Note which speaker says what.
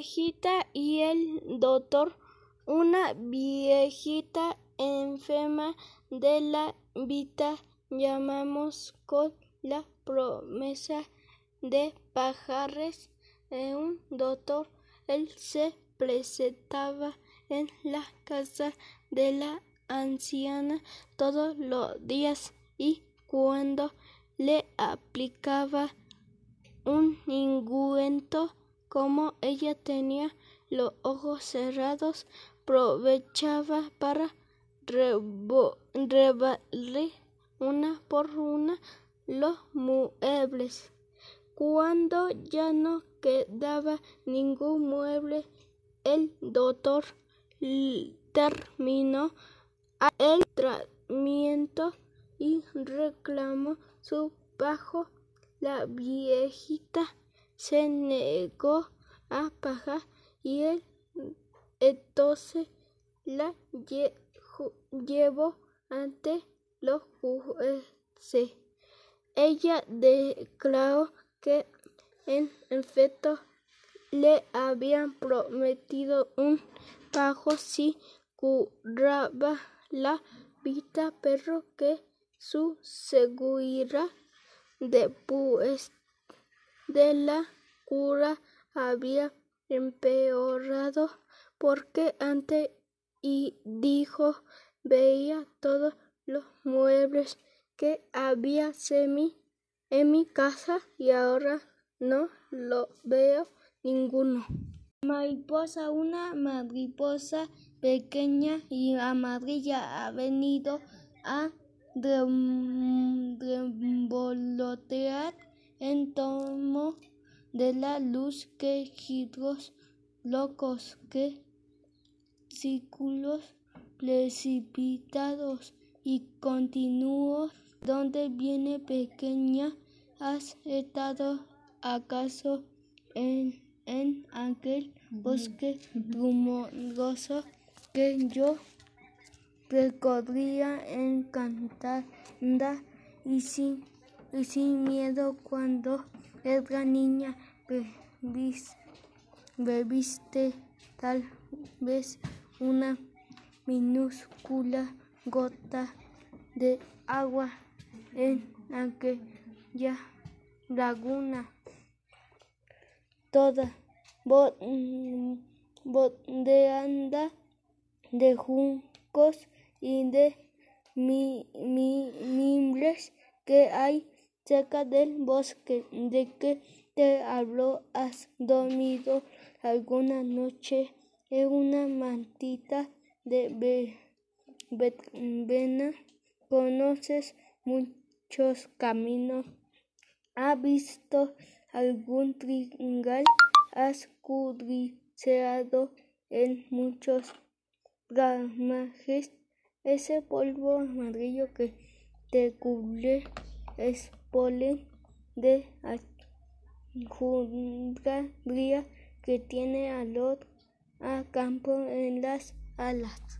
Speaker 1: viejita y el doctor. Una viejita enferma de la vida llamamos con la promesa de pagarles un doctor. Él se presentaba en la casa de la anciana todos los días y cuando le aplicaba un ungüento como ella tenía los ojos cerrados, aprovechaba para rebarle una por una los muebles. Cuando ya no quedaba ningún mueble, el doctor terminó el tratamiento y reclamó su pago. La viejita se negó a pagar y él entonces la llevó ante los jueces. Ella declaró que en efecto le habían prometido un pago si curaba la vida, pero que su seguridad después de la cura había empeorado porque antes y dijo veía todos los muebles que había en mi casa y ahora no lo veo ninguno. Mariposa, una mariposa pequeña y amarilla ha venido a revolotear en torno de la luz que giros locos, que círculos precipitados y continuos. ¿Dónde viene pequeña? ¿Has estado acaso en, en aquel bosque brumoso que yo recorría encantada y sin, y sin miedo cuando era niña? Bebiste tal vez una minúscula gota de agua en aquella laguna toda bordeada de juncos y de mimbres que hay cerca del bosque. ¿De que te hablo? ¿Has dormido alguna noche en una mantita de verbena? ¿Conoces muchos caminos? ¿Has visto algún trigal? ¿Has curioseado en muchos ramajes? Ese polvo amarillo que te cubre es polen de jungla que tiene olor a campo en las alas.